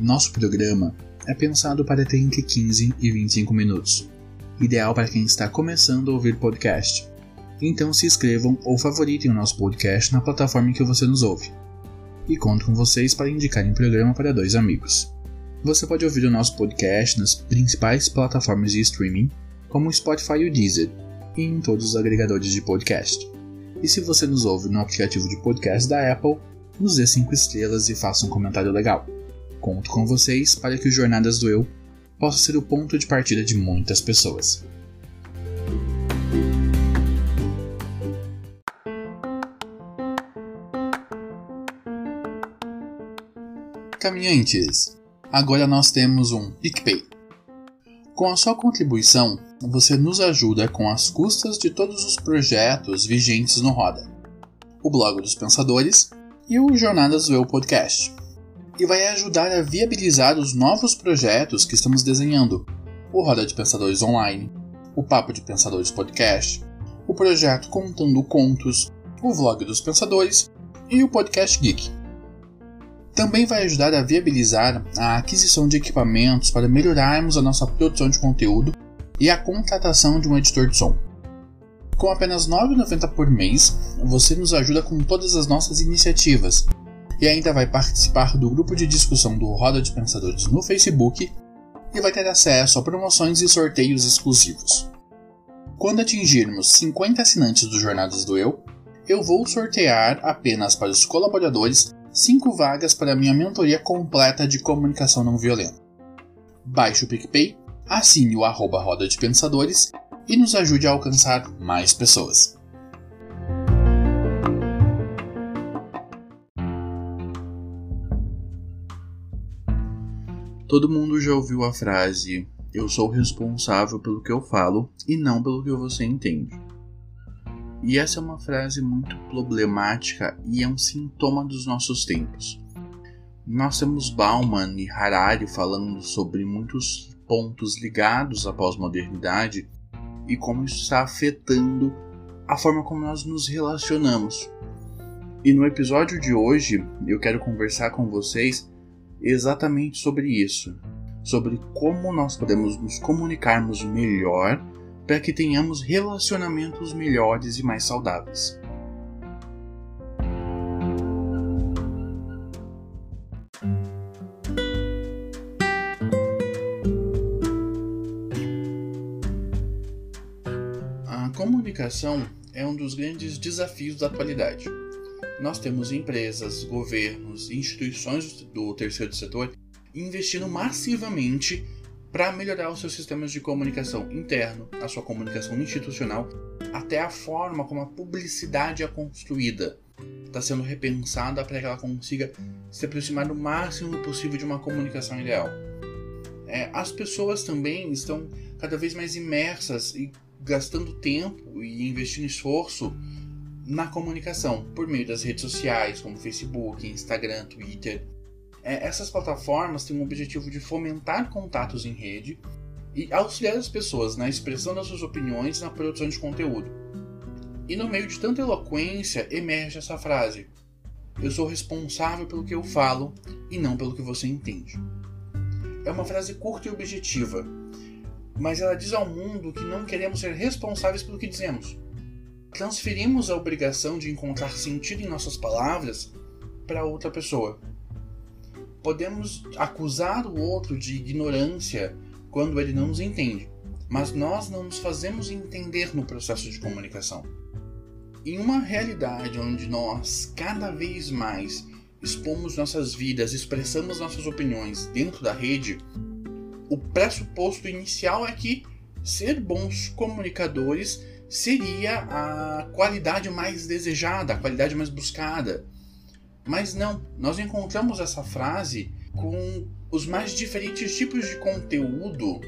Nosso programa é pensado para ter entre 15 e 25 minutos, ideal para quem está começando a ouvir podcast. Então se inscrevam ou favoritem o nosso podcast na plataforma em que você nos ouve. E conto com vocês para indicarem o programa para dois amigos. Você pode ouvir o nosso podcast nas principais plataformas de streaming, como o Spotify e o Deezer, e em todos os agregadores de podcast. E se você nos ouve no aplicativo de podcast da Apple, nos dê 5 estrelas e faça um comentário legal. Conto com vocês para que o Jornadas do Eu possa ser o ponto de partida de muitas pessoas. Caminhantes, Agora nós temos um PicPay. Com a sua contribuição, você nos ajuda com as custas de todos os projetos vigentes no Roda, o Blog dos Pensadores e o Jornadas do Eu Podcast. E vai ajudar a viabilizar os novos projetos que estamos desenhando: o Roda de Pensadores Online, o Papo de Pensadores Podcast, o projeto Contando Contos, o Vlog dos Pensadores e o Podcast Geek. Também vai ajudar a viabilizar a aquisição de equipamentos para melhorarmos a nossa produção de conteúdo e a contratação de um editor de som. Com apenas R$ 9,90 por mês, você nos ajuda com todas as nossas iniciativas e ainda vai participar do grupo de discussão do Roda de Pensadores no Facebook e vai ter acesso a promoções e sorteios exclusivos. Quando atingirmos 50 assinantes do Jornadas do Eu, eu vou sortear apenas para os colaboradores 5 vagas para minha mentoria completa de comunicação não violenta. Baixe o PicPay, assine o arroba Roda de Pensadores e nos ajude a alcançar mais pessoas. Todo mundo já ouviu a frase: Eu sou responsável pelo que eu falo e não pelo que você entende. E essa é uma frase muito problemática e é um sintoma dos nossos tempos. Nós temos Bauman e Harari falando sobre muitos pontos ligados à pós-modernidade e como isso está afetando a forma como nós nos relacionamos. E no episódio de hoje eu quero conversar com vocês exatamente sobre isso, sobre como nós podemos nos comunicarmos melhor para que tenhamos relacionamentos melhores e mais saudáveis. A comunicação é um dos grandes desafios da atualidade. Nós temos empresas, governos instituições do terceiro setor investindo massivamente para melhorar os seus sistemas de comunicação interno, a sua comunicação institucional, até a forma como a publicidade é construída. Está sendo repensada para que ela consiga se aproximar o máximo possível de uma comunicação ideal. É, as pessoas também estão cada vez mais imersas e gastando tempo e investindo esforço na comunicação por meio das redes sociais, como Facebook, Instagram, Twitter é, essas plataformas têm o objetivo de fomentar contatos em rede e auxiliar as pessoas na expressão das suas opiniões e na produção de conteúdo. E no meio de tanta eloquência emerge essa frase: Eu sou responsável pelo que eu falo e não pelo que você entende. É uma frase curta e objetiva, mas ela diz ao mundo que não queremos ser responsáveis pelo que dizemos. Transferimos a obrigação de encontrar sentido em nossas palavras para outra pessoa podemos acusar o outro de ignorância quando ele não nos entende, mas nós não nos fazemos entender no processo de comunicação. Em uma realidade onde nós cada vez mais expomos nossas vidas, expressamos nossas opiniões dentro da rede, o pressuposto inicial é que ser bons comunicadores seria a qualidade mais desejada, a qualidade mais buscada. Mas não, nós encontramos essa frase com os mais diferentes tipos de conteúdo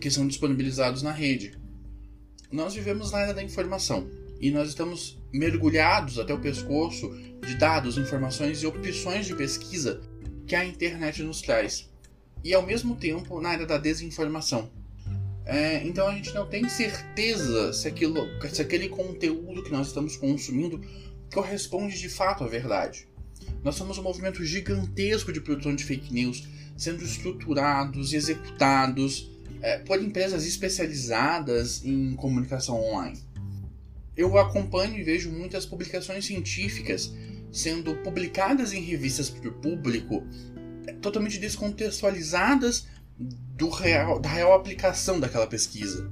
que são disponibilizados na rede. Nós vivemos na era da informação e nós estamos mergulhados até o pescoço de dados, informações e opções de pesquisa que a internet nos traz. E ao mesmo tempo na era da desinformação. É, então a gente não tem certeza se, aquilo, se aquele conteúdo que nós estamos consumindo corresponde de fato à verdade. Nós somos um movimento gigantesco de produção de fake news sendo estruturados e executados é, por empresas especializadas em comunicação online. Eu acompanho e vejo muitas publicações científicas sendo publicadas em revistas para o público é, totalmente descontextualizadas do real, da real aplicação daquela pesquisa.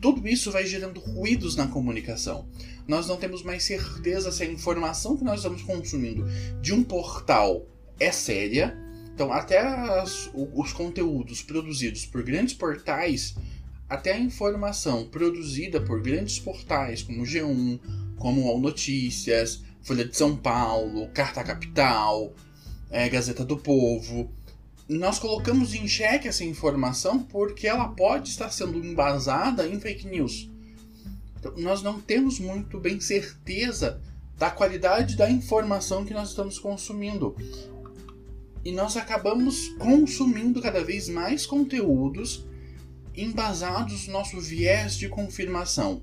Tudo isso vai gerando ruídos na comunicação. Nós não temos mais certeza se a informação que nós estamos consumindo de um portal é séria. Então, até as, os conteúdos produzidos por grandes portais, até a informação produzida por grandes portais como G1, como All Notícias, Folha de São Paulo, Carta Capital, é, Gazeta do Povo, nós colocamos em xeque essa informação porque ela pode estar sendo embasada em fake news. Então, nós não temos muito bem certeza da qualidade da informação que nós estamos consumindo. E nós acabamos consumindo cada vez mais conteúdos embasados no nosso viés de confirmação.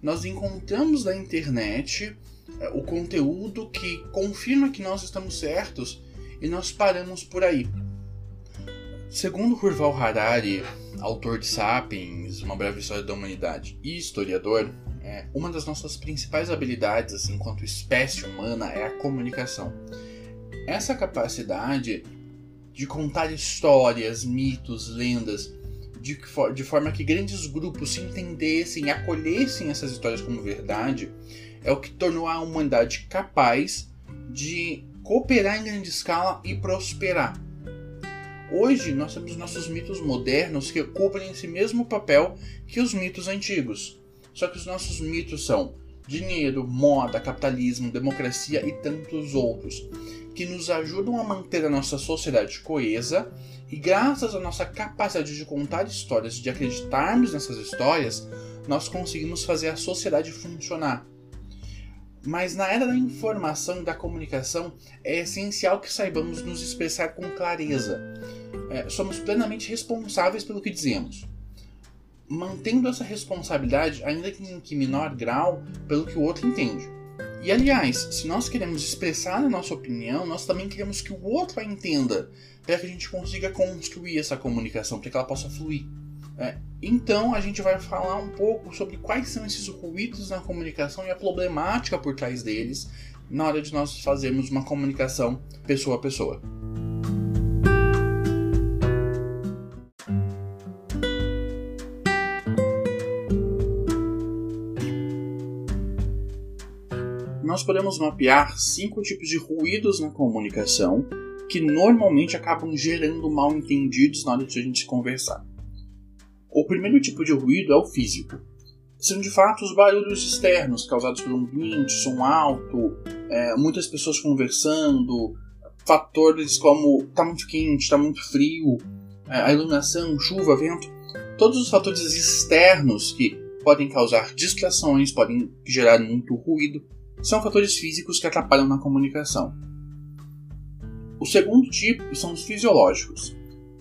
Nós encontramos na internet é, o conteúdo que confirma que nós estamos certos e nós paramos por aí. Segundo Hurval Harari, autor de Sapiens, Uma Breve História da Humanidade e historiador, é, uma das nossas principais habilidades assim, enquanto espécie humana é a comunicação. Essa capacidade de contar histórias, mitos, lendas, de, de forma que grandes grupos se entendessem e acolhessem essas histórias como verdade, é o que tornou a humanidade capaz de cooperar em grande escala e prosperar Hoje nós temos nossos mitos modernos que cumprem esse mesmo papel que os mitos antigos. Só que os nossos mitos são dinheiro, moda, capitalismo, democracia e tantos outros, que nos ajudam a manter a nossa sociedade coesa e graças à nossa capacidade de contar histórias, de acreditarmos nessas histórias, nós conseguimos fazer a sociedade funcionar. Mas na era da informação e da comunicação é essencial que saibamos nos expressar com clareza. É, somos plenamente responsáveis pelo que dizemos. Mantendo essa responsabilidade, ainda que em que menor grau, pelo que o outro entende. E aliás, se nós queremos expressar a nossa opinião, nós também queremos que o outro a entenda, para que a gente consiga construir essa comunicação, para que ela possa fluir. É, então a gente vai falar um pouco sobre quais são esses ruídos na comunicação e a problemática por trás deles na hora de nós fazermos uma comunicação pessoa a pessoa. Nós podemos mapear cinco tipos de ruídos na comunicação que normalmente acabam gerando mal entendidos na hora de a gente conversar. O primeiro tipo de ruído é o físico. São de fato os barulhos externos causados pelo ambiente, som alto, é, muitas pessoas conversando, fatores como está muito quente, está muito frio, é, a iluminação, chuva, vento, todos os fatores externos que podem causar distrações, podem gerar muito ruído, são fatores físicos que atrapalham na comunicação. O segundo tipo são os fisiológicos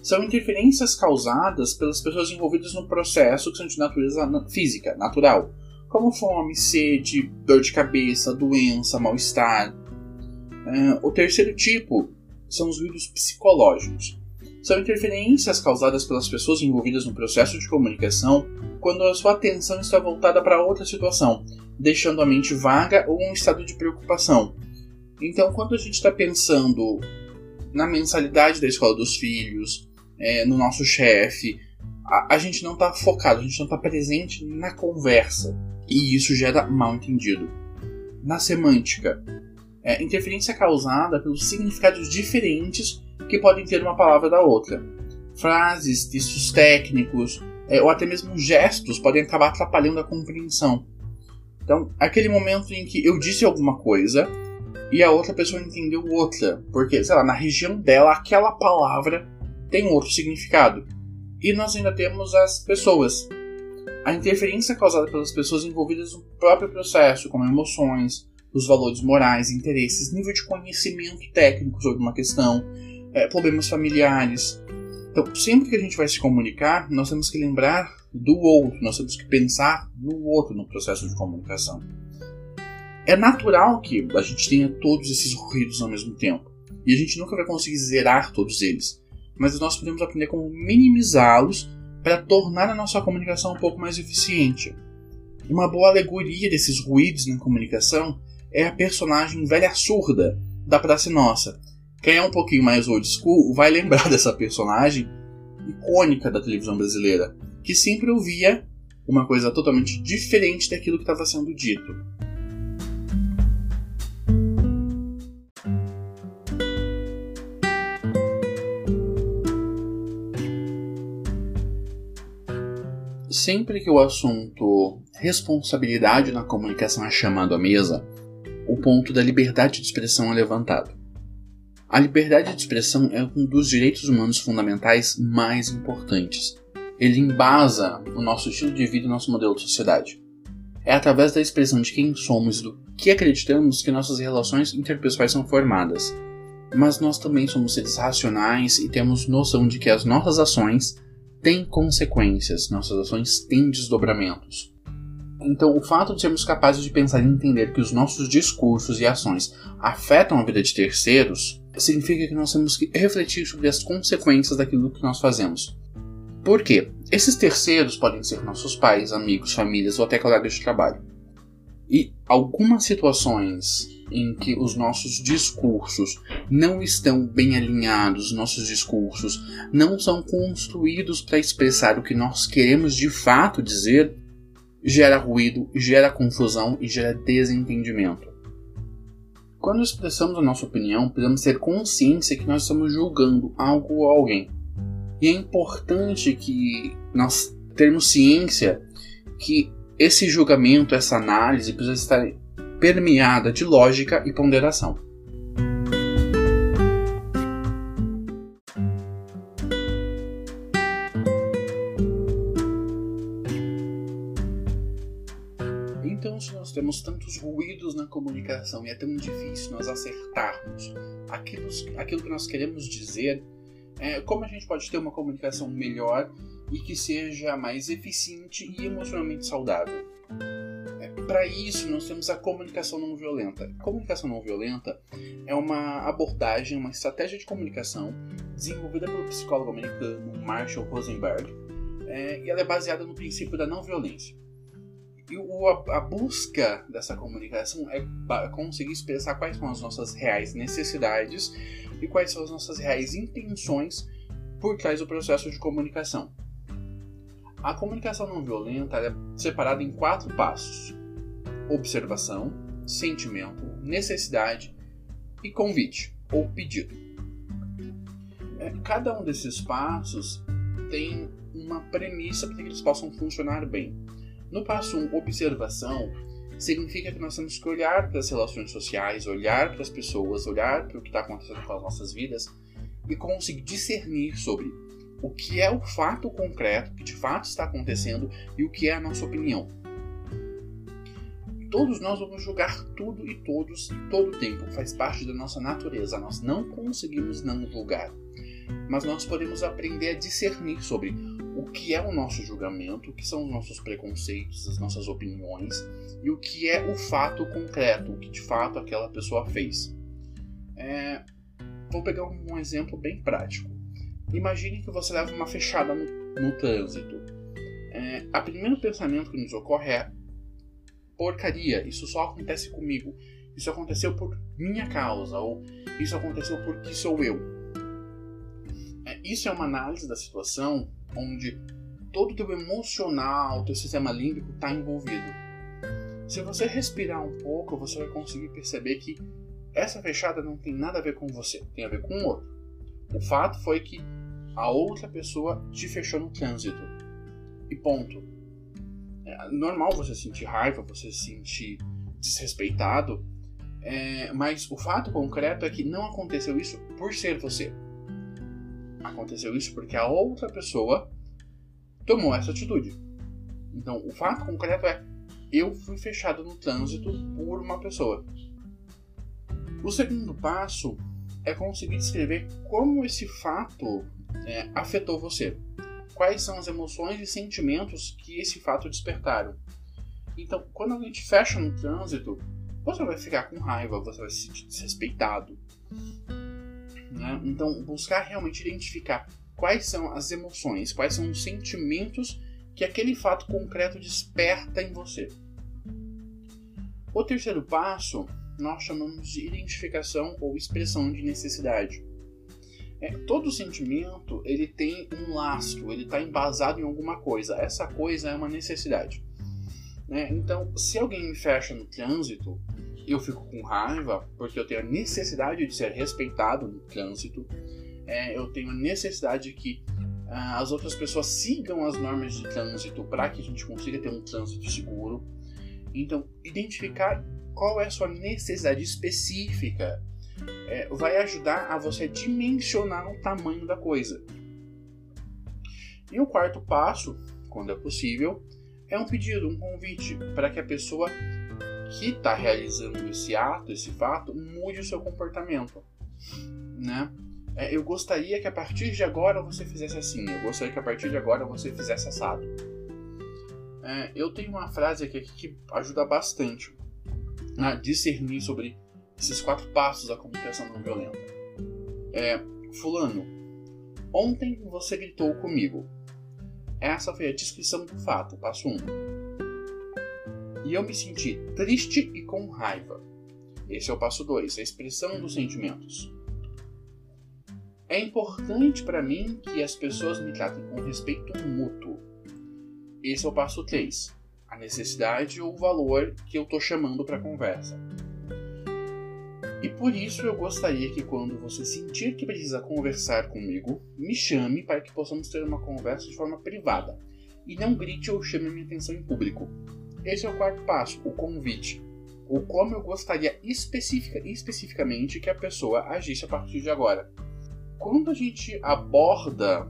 são interferências causadas pelas pessoas envolvidas no processo que são de natureza física, natural, como fome, sede, dor de cabeça, doença, mal-estar. Uh, o terceiro tipo são os ruídos psicológicos. São interferências causadas pelas pessoas envolvidas no processo de comunicação quando a sua atenção está voltada para outra situação, deixando a mente vaga ou um estado de preocupação. Então, quando a gente está pensando na mensalidade da escola dos filhos, é, no nosso chefe. A, a, gente não está focado, a gente não está presente na conversa. E isso gera mal entendido. Na semântica, é, interferência causada pelos significados diferentes que podem ter uma palavra da outra. Frases, textos técnicos, é, ou até mesmo gestos podem acabar atrapalhando a compreensão. Então, aquele momento em que eu disse alguma coisa e a outra pessoa entendeu outra, porque, sei lá, na região dela aquela palavra tem outro significado. E nós ainda temos as pessoas. A interferência causada pelas pessoas envolvidas no próprio processo, como emoções, os valores morais, interesses, nível de conhecimento técnico sobre uma questão, é, problemas familiares. Então, sempre que a gente vai se comunicar, nós temos que lembrar do outro, nós temos que pensar no outro no processo de comunicação. É natural que a gente tenha todos esses ruídos ao mesmo tempo, e a gente nunca vai conseguir zerar todos eles, mas nós podemos aprender como minimizá-los para tornar a nossa comunicação um pouco mais eficiente. Uma boa alegoria desses ruídos na comunicação é a personagem velha surda da Praça Nossa. Quem é um pouquinho mais old school vai lembrar dessa personagem icônica da televisão brasileira, que sempre ouvia uma coisa totalmente diferente daquilo que estava sendo dito. Sempre que o assunto responsabilidade na comunicação é chamado à mesa, o ponto da liberdade de expressão é levantado. A liberdade de expressão é um dos direitos humanos fundamentais mais importantes. Ele embasa o nosso estilo de vida e o nosso modelo de sociedade. É através da expressão de quem somos e do que acreditamos que nossas relações interpessoais são formadas. Mas nós também somos seres racionais e temos noção de que as nossas ações têm consequências, nossas ações têm desdobramentos. Então, o fato de sermos capazes de pensar e entender que os nossos discursos e ações afetam a vida de terceiros significa que nós temos que refletir sobre as consequências daquilo que nós fazemos. Por quê? Esses terceiros podem ser nossos pais, amigos, famílias ou até colegas de trabalho. E algumas situações em que os nossos discursos não estão bem alinhados, nossos discursos não são construídos para expressar o que nós queremos de fato dizer, gera ruído, gera confusão e gera desentendimento. Quando expressamos a nossa opinião, precisamos ter consciência que nós estamos julgando algo ou alguém. E é importante que nós termos ciência que esse julgamento, essa análise precisa estar permeada de lógica e ponderação. Temos tantos ruídos na comunicação e é tão difícil nós acertarmos aquilo, aquilo que nós queremos dizer, é, como a gente pode ter uma comunicação melhor e que seja mais eficiente e emocionalmente saudável? É, Para isso, nós temos a comunicação não violenta. Comunicação não violenta é uma abordagem, uma estratégia de comunicação desenvolvida pelo psicólogo americano Marshall Rosenberg, é, e ela é baseada no princípio da não violência. E o, a, a, busca dessa comunicação é conseguir expressar quais são as nossas reais necessidades e quais são as nossas reais intenções por trás do processo de comunicação. A comunicação não violenta é separada em quatro passos: observação, sentimento, necessidade e convite ou pedido. É, cada um desses passos tem uma premissa para que eles possam funcionar bem. No passo 1, um, observação, significa que nós temos que olhar para as relações sociais, olhar para as pessoas, olhar para o que está acontecendo com as nossas vidas e conseguir discernir sobre o que é o fato concreto, que de fato está acontecendo e o que é a nossa opinião. Todos nós vamos julgar tudo e todos todo o tempo, faz parte da nossa natureza, nós não conseguimos não julgar. Mas nós podemos aprender a discernir sobre o que é o nosso julgamento, o que são os nossos preconceitos, as nossas opiniões e o que é o fato concreto, o que de fato aquela pessoa fez. É... Vou pegar um exemplo bem prático. Imagine que você leva uma fechada no, no trânsito. É, a primeiro pensamento que nos ocorre é porcaria, isso só acontece comigo. Isso aconteceu por minha causa, ou isso aconteceu porque sou eu. Isso é uma análise da situação onde todo o teu emocional, teu sistema límbico está envolvido. Se você respirar um pouco, você vai conseguir perceber que essa fechada não tem nada a ver com você, tem a ver com o outro. O fato foi que a outra pessoa te fechou no trânsito. E ponto. É normal você sentir raiva, você se sentir desrespeitado, é, mas o fato concreto é que não aconteceu isso por ser você. Aconteceu isso porque a outra pessoa tomou essa atitude. Então, o fato concreto é eu fui fechado no trânsito por uma pessoa. O segundo passo é conseguir descrever como esse fato é, afetou você. Quais são as emoções e sentimentos que esse fato despertaram. Então, quando alguém te fecha no trânsito, você vai ficar com raiva, você vai se sentir desrespeitado. Né? Então, buscar realmente identificar quais são as emoções, quais são os sentimentos que aquele fato concreto desperta em você. O terceiro passo nós chamamos de identificação ou expressão de necessidade. É, todo sentimento ele tem um lastro, ele está embasado em alguma coisa. Essa coisa é uma necessidade. Né? Então, se alguém me fecha no trânsito, eu fico com raiva porque eu tenho a necessidade de ser respeitado no trânsito é, eu tenho a necessidade de que uh, as outras pessoas sigam as normas de trânsito para que a gente consiga ter um trânsito seguro. Então, identificar qual é a sua necessidade específica é, vai ajudar a você dimensionar o tamanho da coisa. E o quarto passo, quando é possível, é um pedido, um convite para que a pessoa que está realizando esse ato, esse fato, mude o seu comportamento, né? é, eu gostaria que a partir de agora você fizesse assim, eu gostaria que a partir de agora você fizesse assado. É, eu tenho uma frase aqui, que ajuda bastante a discernir sobre esses quatro passos da comunicação não violenta. É, fulano, ontem você gritou comigo. Essa foi a descrição do fato, passo 1. Um. E eu me senti triste e com raiva. Esse é o passo 2, a expressão dos sentimentos. É importante para mim que as pessoas me tratem com respeito mútuo. Esse é o passo 3. A necessidade ou o valor que eu estou chamando para a conversa. E por isso eu gostaria que quando você sentir que precisa conversar comigo, me chame para que possamos ter uma conversa de forma privada e não grite ou chame minha atenção em público. Esse é o quarto passo, o convite. O como eu gostaria especifica, especificamente que a pessoa agisse a partir de agora quando a gente aborda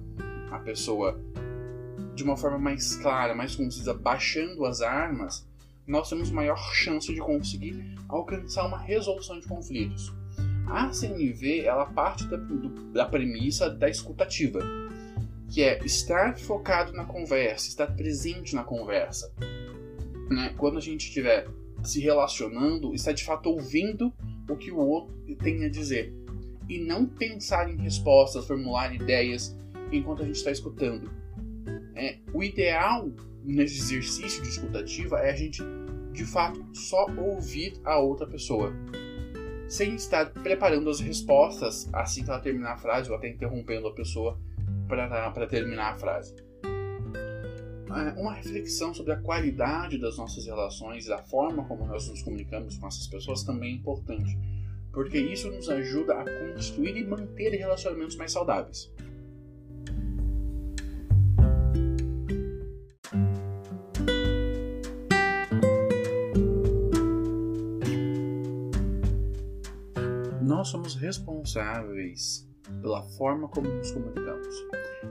a pessoa de uma forma mais clara, mais concisa, baixando as armas, nós temos maior chance de conseguir alcançar uma resolução de conflitos. A CNV ela parte da, do, da premissa da escutativa, que é estar focado na conversa, estar presente na conversa. Né? Quando a gente estiver se relacionando, está de fato ouvindo o que o outro tem a dizer e não pensar em respostas, formular ideias enquanto a gente está escutando. É, o ideal nesse exercício de escutativa é a gente, de fato, só ouvir a outra pessoa, sem estar preparando as respostas assim que ela terminar a frase ou até interrompendo a pessoa para terminar a frase. É, uma reflexão sobre a qualidade das nossas relações e da forma como nós nos comunicamos com essas pessoas também é importante porque isso nos ajuda a construir e manter relacionamentos mais saudáveis. Nós somos responsáveis pela forma como nos comunicamos.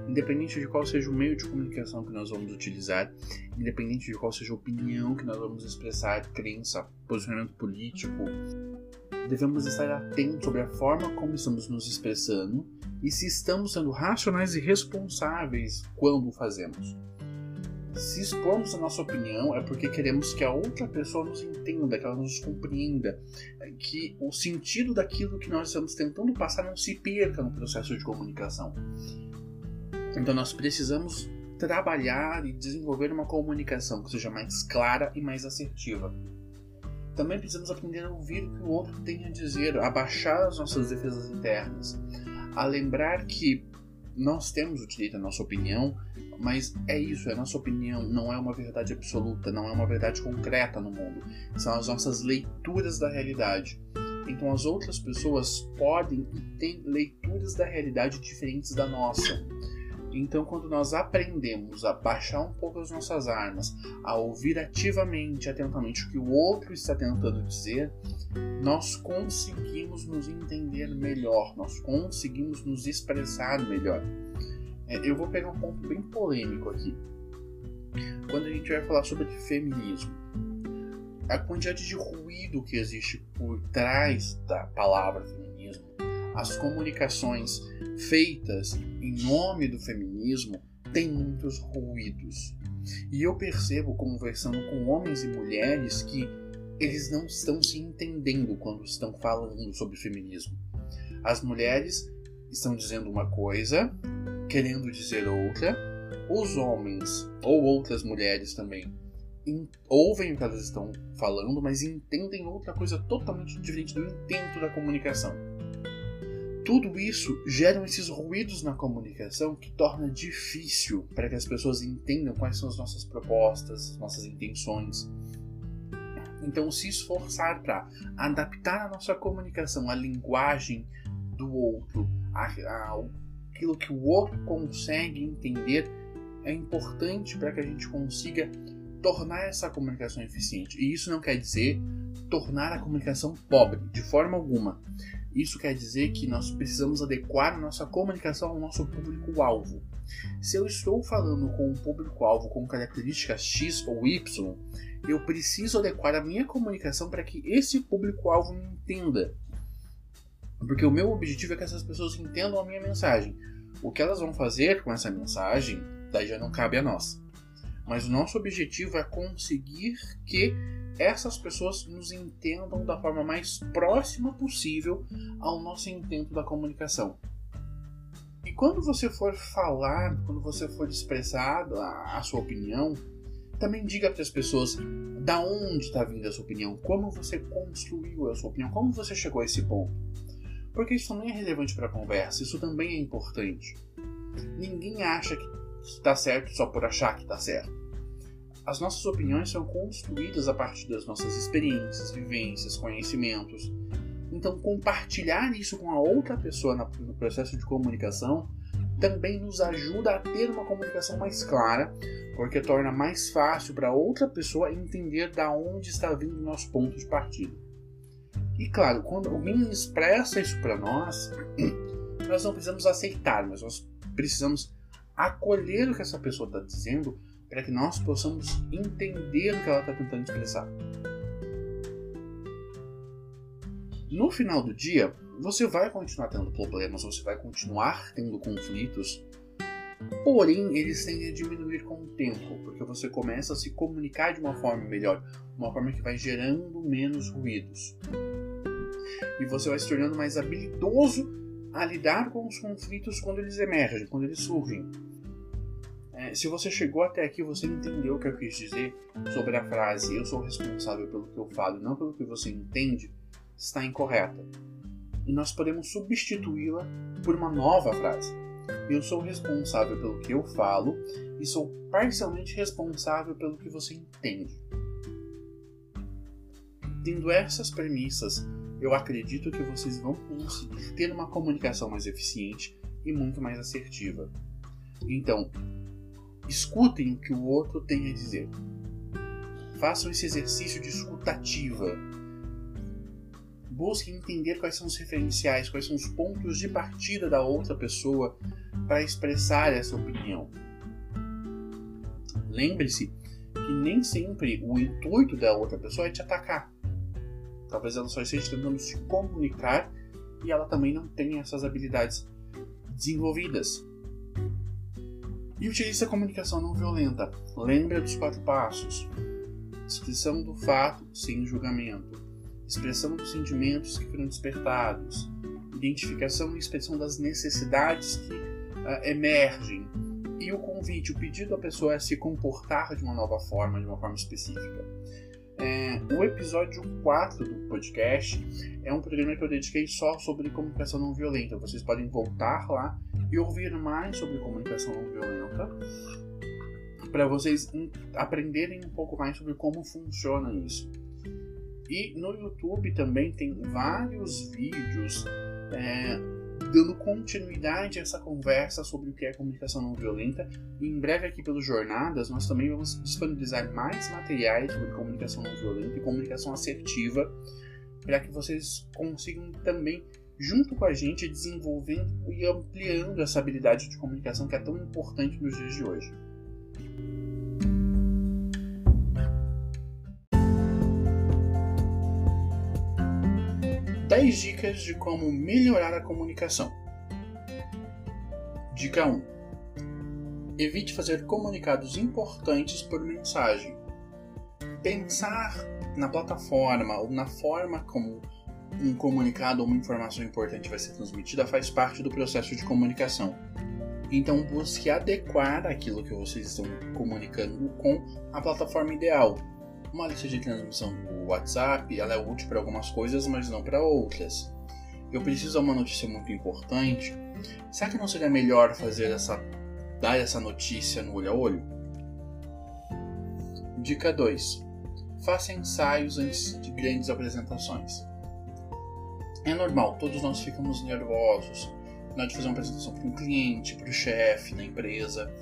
Independente de qual seja o meio de comunicação que nós vamos utilizar, independente de qual seja a opinião que nós vamos expressar, crença, posicionamento político, devemos estar atentos sobre a forma como estamos nos expressando e se estamos sendo racionais e responsáveis quando fazemos. Se expormos a nossa opinião é porque queremos que a outra pessoa nos entenda, que ela nos compreenda, que o sentido daquilo que nós estamos tentando passar não se perca no processo de comunicação. Então nós precisamos trabalhar e desenvolver uma comunicação que seja mais clara e mais assertiva. Também precisamos aprender a ouvir o que o outro tem a dizer, a baixar as nossas defesas internas, a lembrar que nós temos o direito à nossa opinião, mas é isso, é a nossa opinião, não é uma verdade absoluta, não é uma verdade concreta no mundo. São as nossas leituras da realidade. Então as outras pessoas podem e têm leituras da realidade diferentes da nossa. Então, quando nós aprendemos a baixar um pouco as nossas armas, a ouvir ativamente, atentamente o que o outro está tentando dizer, nós conseguimos nos entender melhor, nós conseguimos nos expressar melhor. É, eu vou pegar um ponto bem polêmico aqui. Quando a gente vai falar sobre feminismo, a quantidade de ruído que existe por trás da palavra feminismo, as comunicações feitas em nome do feminismo têm muitos ruídos. E eu percebo, conversando com homens e mulheres, que eles não estão se entendendo quando estão falando sobre feminismo. As mulheres estão dizendo uma coisa, querendo dizer outra. Os homens, ou outras mulheres também, ouvem o que elas estão falando, mas entendem outra coisa totalmente diferente do intento da comunicação tudo isso geram esses ruídos na comunicação que torna difícil para que as pessoas entendam quais são as nossas propostas, as nossas intenções. Então, se esforçar para adaptar a nossa comunicação à linguagem do outro, aquilo que o outro consegue entender, é importante para que a gente consiga tornar essa comunicação eficiente. E isso não quer dizer tornar a comunicação pobre, de forma alguma. Isso quer dizer que nós precisamos adequar nossa comunicação ao nosso público-alvo. Se eu estou falando com um público-alvo com características X ou Y, eu preciso adequar a minha comunicação para que esse público-alvo me entenda. Porque o meu objetivo é que essas pessoas entendam a minha mensagem. O que elas vão fazer com essa mensagem, daí já não cabe a nós. Mas o nosso objetivo é conseguir que essas pessoas nos entendam da forma mais próxima possível ao nosso intento da comunicação. E quando você for falar, quando você for expressar a, a sua opinião, também diga para as pessoas da onde está vindo a sua opinião, como você construiu a sua opinião, como você chegou a esse ponto. Porque isso também é relevante para a conversa, isso também é importante. Ninguém acha que está certo só por achar que está certo. As nossas opiniões são construídas a partir das nossas experiências, vivências, conhecimentos. Então, compartilhar isso com a outra pessoa no processo de comunicação também nos ajuda a ter uma comunicação mais clara, porque torna mais fácil para outra pessoa entender da onde está vindo o nosso ponto de partida. E claro, quando alguém expressa isso para nós, nós não precisamos aceitar, mas nós precisamos acolher o que essa pessoa está dizendo para que nós possamos entender o que ela está tentando expressar. No final do dia, você vai continuar tendo problemas, você vai continuar tendo conflitos, porém eles tendem a diminuir com o tempo, porque você começa a se comunicar de uma forma melhor, uma forma que vai gerando menos ruídos. E você vai se tornando mais habilidoso a lidar com os conflitos quando eles emergem, quando eles surgem. É, se você chegou até aqui, você entendeu o que eu quis dizer sobre a frase eu sou responsável pelo que eu falo, não pelo que você entende, está incorreta. E nós podemos substituí-la por uma nova frase. Eu sou responsável pelo que eu falo e sou parcialmente responsável pelo que você entende. Tendo essas premissas, eu acredito que vocês vão conseguir ter uma comunicação mais eficiente e muito mais assertiva. Então, Escutem o que o outro tem a dizer. Façam esse exercício de escutativa. Busquem entender quais são os referenciais, quais são os pontos de partida da outra pessoa para expressar essa opinião. Lembre-se que nem sempre o intuito da outra pessoa é te atacar. Talvez ela só esteja tentando se comunicar e ela também não tenha essas habilidades desenvolvidas. E utilize a comunicação não violenta. Lembra dos quatro passos: descrição do fato sem julgamento, expressão dos sentimentos que foram despertados, identificação e expressão das necessidades que uh, emergem, e o convite, o pedido à pessoa é se comportar de uma nova forma, de uma forma específica. É, o episódio 4 do podcast é um programa que eu dediquei só sobre comunicação não violenta. Vocês podem voltar lá e ouvir mais sobre comunicação não violenta para vocês aprenderem um pouco mais sobre como funciona isso. E no YouTube também tem vários vídeos é, dando continuidade a essa conversa sobre o que é comunicação não violenta. E em breve aqui pelos Jornadas nós também vamos disponibilizar mais materiais sobre comunicação não violenta e comunicação assertiva para que vocês consigam também junto com a gente desenvolvendo e ampliando essa habilidade de comunicação que é tão importante nos dias de hoje. 10 dicas de como melhorar a comunicação. Dica 1. Evite fazer comunicados importantes por mensagem. Pensar na plataforma ou na forma como um comunicado ou uma informação importante vai ser transmitida faz parte do processo de comunicação. Então busque adequar aquilo que vocês estão comunicando com a plataforma ideal, uma lista de transmissão do WhatsApp, ela é útil para algumas coisas, mas não para outras. Eu preciso dar uma notícia muito importante. Será que não seria melhor fazer essa dar essa notícia no olho a olho? Dica 2. Faça ensaios antes de grandes apresentações. É normal, todos nós ficamos nervosos na hora de fazer uma apresentação para um cliente, para o chefe, na empresa.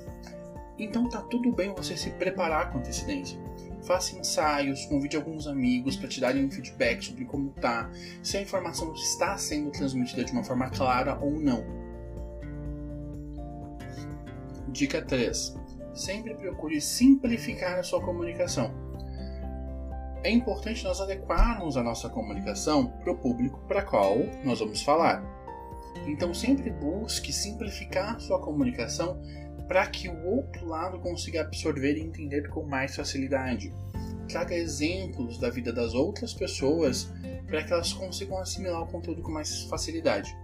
Então tá tudo bem você se preparar com antecedência faça ensaios, convide alguns amigos para te darem um feedback sobre como tá, se a informação está sendo transmitida de uma forma clara ou não. Dica 3. Sempre procure simplificar a sua comunicação. É importante nós adequarmos a nossa comunicação para o público para qual nós vamos falar. Então sempre busque simplificar sua comunicação para que o outro lado consiga absorver e entender com mais facilidade. Traga exemplos da vida das outras pessoas para que elas consigam assimilar o conteúdo com mais facilidade.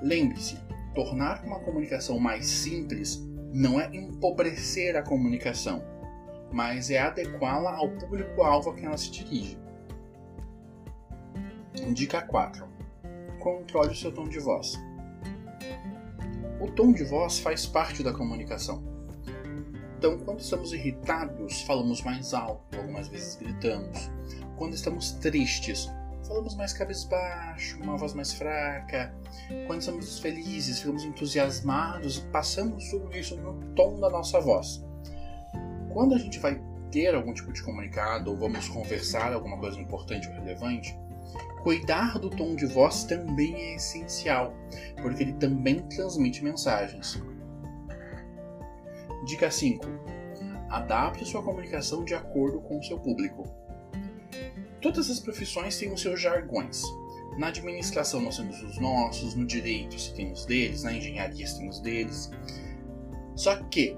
Lembre-se, tornar uma comunicação mais simples não é empobrecer a comunicação, mas é adequá-la ao público-alvo a quem ela se dirige. Dica 4. Controle o seu tom de voz. O tom de voz faz parte da comunicação. Então, quando estamos irritados, falamos mais alto, algumas vezes gritamos. Quando estamos tristes, falamos mais cabisbaixo, uma voz mais fraca. Quando estamos felizes, ficamos entusiasmados e passamos tudo isso no tom da nossa voz. Quando a gente vai ter algum tipo de comunicado ou vamos conversar alguma coisa importante ou relevante, Cuidar do tom de voz também é essencial, porque ele também transmite mensagens. Dica 5. Adapte sua comunicação de acordo com o seu público. Todas as profissões têm os seus jargões. Na administração nós temos os nossos, no direito se tem os deles, na engenharia se tem os deles. Só que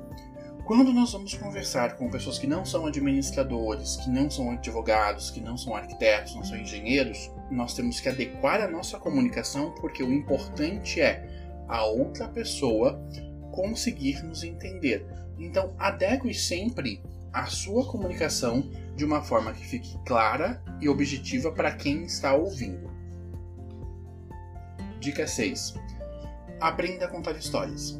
quando nós vamos conversar com pessoas que não são administradores, que não são advogados, que não são arquitetos, não são engenheiros, nós temos que adequar a nossa comunicação porque o importante é a outra pessoa conseguir nos entender. Então, adeque sempre a sua comunicação de uma forma que fique clara e objetiva para quem está ouvindo. Dica 6. Aprenda a contar histórias.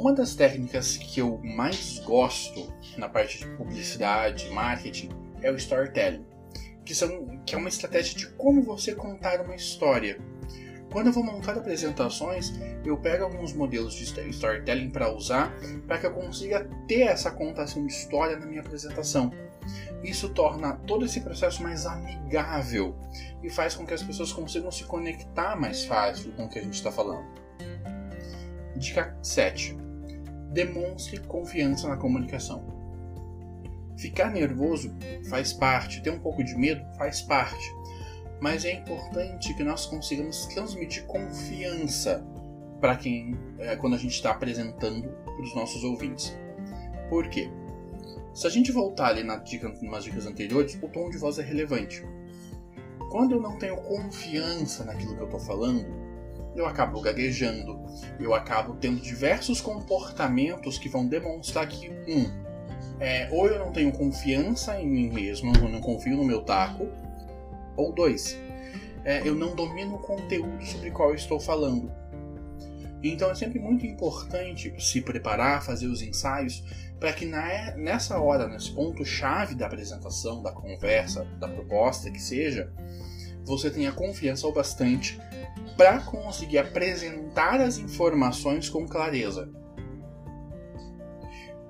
Uma das técnicas que eu mais gosto na parte de publicidade, marketing, é o storytelling, que, são, que é uma estratégia de como você contar uma história. Quando eu vou montar apresentações, eu pego alguns modelos de storytelling para usar para que eu consiga ter essa contação de história na minha apresentação. Isso torna todo esse processo mais amigável e faz com que as pessoas consigam se conectar mais fácil com o que a gente está falando. Dica 7 demonstre confiança na comunicação. Ficar nervoso faz parte, ter um pouco de medo faz parte, mas é importante que nós consigamos transmitir confiança para quem, é, quando a gente está apresentando para os nossos ouvintes. Por quê? Se a gente voltar ali na dica, nas dicas anteriores, o tom de voz é relevante. Quando eu não tenho confiança naquilo que eu estou falando, eu acabo gaguejando, eu acabo tendo diversos comportamentos que vão demonstrar que, um, é, ou eu não tenho confiança em mim mesmo, eu não confio no meu taco, ou dois, é, eu não domino o conteúdo sobre qual estou falando. Então é sempre muito importante se preparar, fazer os ensaios, para que na, nessa hora, nesse ponto-chave da apresentação, da conversa, da proposta que seja, você tenha confiança o bastante para conseguir apresentar as informações com clareza.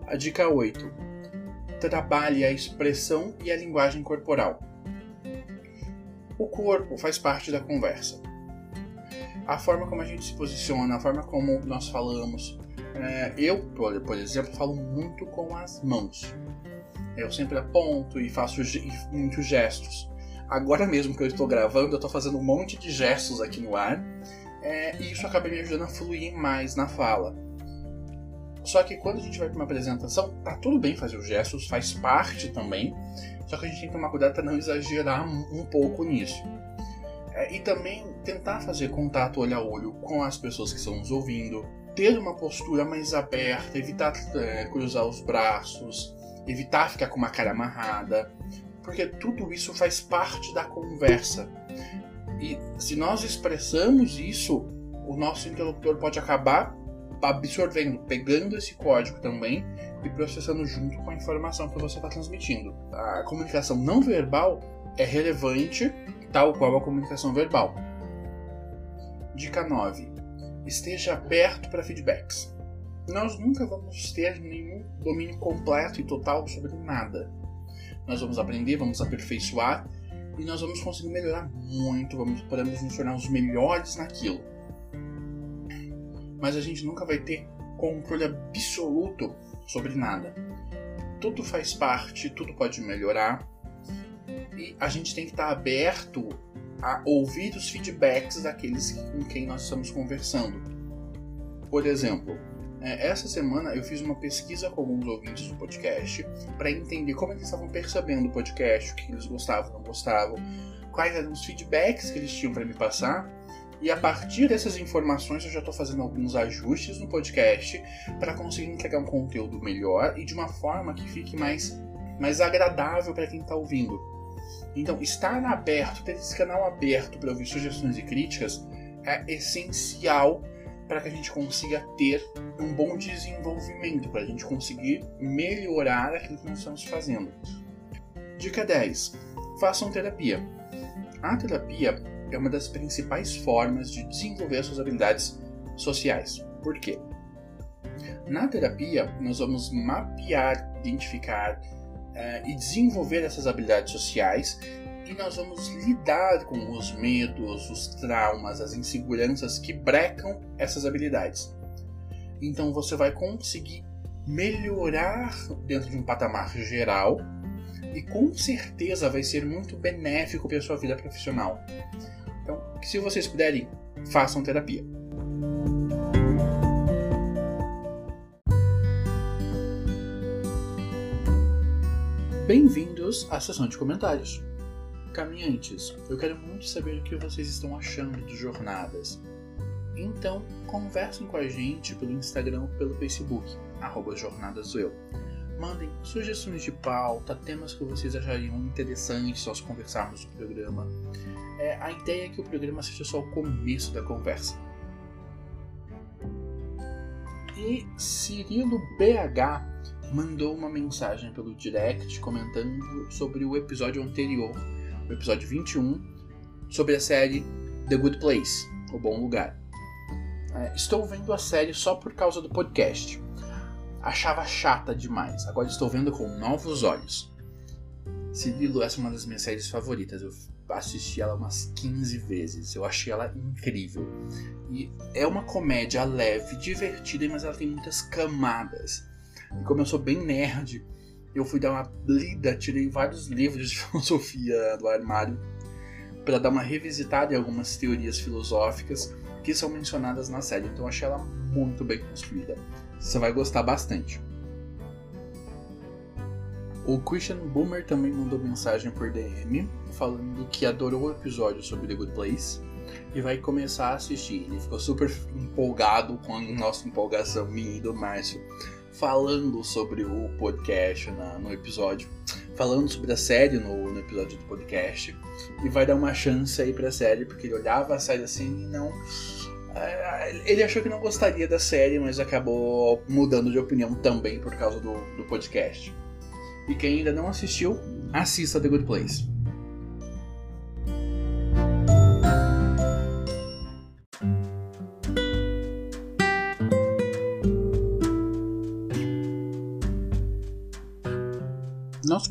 A dica 8. Trabalhe a expressão e a linguagem corporal. O corpo faz parte da conversa. A forma como a gente se posiciona, a forma como nós falamos. É, eu, por, por exemplo, falo muito com as mãos. Eu sempre aponto e faço muitos gestos. Agora mesmo que eu estou gravando, eu estou fazendo um monte de gestos aqui no ar. É, e isso acaba me ajudando a fluir mais na fala. Só que quando a gente vai para uma apresentação, tá tudo bem fazer os gestos, faz parte também. Só que a gente tem que tomar cuidado para não exagerar um pouco nisso. É, e também tentar fazer contato olho a olho com as pessoas que estão nos ouvindo, ter uma postura mais aberta, evitar é, cruzar os braços, evitar ficar com uma cara amarrada, porque tudo isso faz parte da conversa. E se nós expressamos isso, o nosso interlocutor pode acabar absorvendo, pegando esse código também e processando junto com a informação que você está transmitindo. A comunicação não verbal é relevante, tal qual a comunicação verbal. Dica 9. Esteja aberto para feedbacks. Nós nunca vamos ter nenhum domínio completo e total sobre nada. Nós vamos aprender, vamos aperfeiçoar e nós vamos conseguir melhorar muito, vamos podemos nos tornar os melhores naquilo mas a gente nunca vai ter controle absoluto sobre nada. Tudo faz parte, tudo pode melhorar e a gente tem que estar aberto a ouvir os feedbacks daqueles com quem nós estamos conversando. Por exemplo, essa semana eu fiz uma pesquisa com alguns ouvintes do podcast para entender como eles estavam percebendo o podcast, o que eles gostavam, não gostavam, quais eram os feedbacks que eles tinham para me passar e a partir dessas informações eu já estou fazendo alguns ajustes no podcast para conseguir entregar um conteúdo melhor e de uma forma que fique mais, mais agradável para quem está ouvindo. Então, estar aberto, ter esse canal aberto para ouvir sugestões e críticas é essencial para que a gente consiga ter um bom desenvolvimento, para a gente conseguir melhorar aquilo que nós estamos fazendo. Dica 10. Façam terapia. A terapia é uma das principais formas de desenvolver suas habilidades sociais. Por quê? Na terapia, nós vamos mapear, identificar uh, e desenvolver essas habilidades sociais e nós vamos lidar com os medos, os traumas, as inseguranças que brecam essas habilidades. Então você vai conseguir melhorar dentro de um patamar geral e com certeza vai ser muito benéfico para a sua vida profissional. Então, se vocês puderem, façam terapia. Bem-vindos à sessão de comentários. Caminhantes, eu quero muito saber o que vocês estão achando de jornadas. Então, conversem com a gente pelo Instagram ou pelo Facebook, arroba. Mandem sugestões de pauta, temas que vocês achariam interessantes nós conversarmos no programa. É, a ideia é que o programa seja só o começo da conversa. E Cirilo BH mandou uma mensagem pelo direct comentando sobre o episódio anterior, o episódio 21, sobre a série The Good Place, O Bom Lugar. É, estou vendo a série só por causa do podcast achava chata demais. Agora estou vendo com novos olhos. Cirilo, essa é uma das minhas séries favoritas. Eu assisti ela umas 15 vezes. Eu achei ela incrível. E é uma comédia leve, divertida, mas ela tem muitas camadas. E como eu sou bem nerd, eu fui dar uma lida, tirei vários livros de filosofia do armário para dar uma revisitada em algumas teorias filosóficas que são mencionadas na série. Então achei ela muito bem construída. Você vai gostar bastante. O Christian Boomer também mandou mensagem por DM falando que adorou o episódio sobre The Good Place e vai começar a assistir. Ele ficou super empolgado com a nossa empolgação, minha e do Márcio, falando sobre o podcast na, no episódio, falando sobre a série no, no, episódio do podcast e vai dar uma chance aí pra série, porque ele olhava a série assim e não É, ele achou que não gostaria da série, mas acabou mudando de opinião também por causa do, do podcast. E quem ainda não assistiu, assista The Good Place.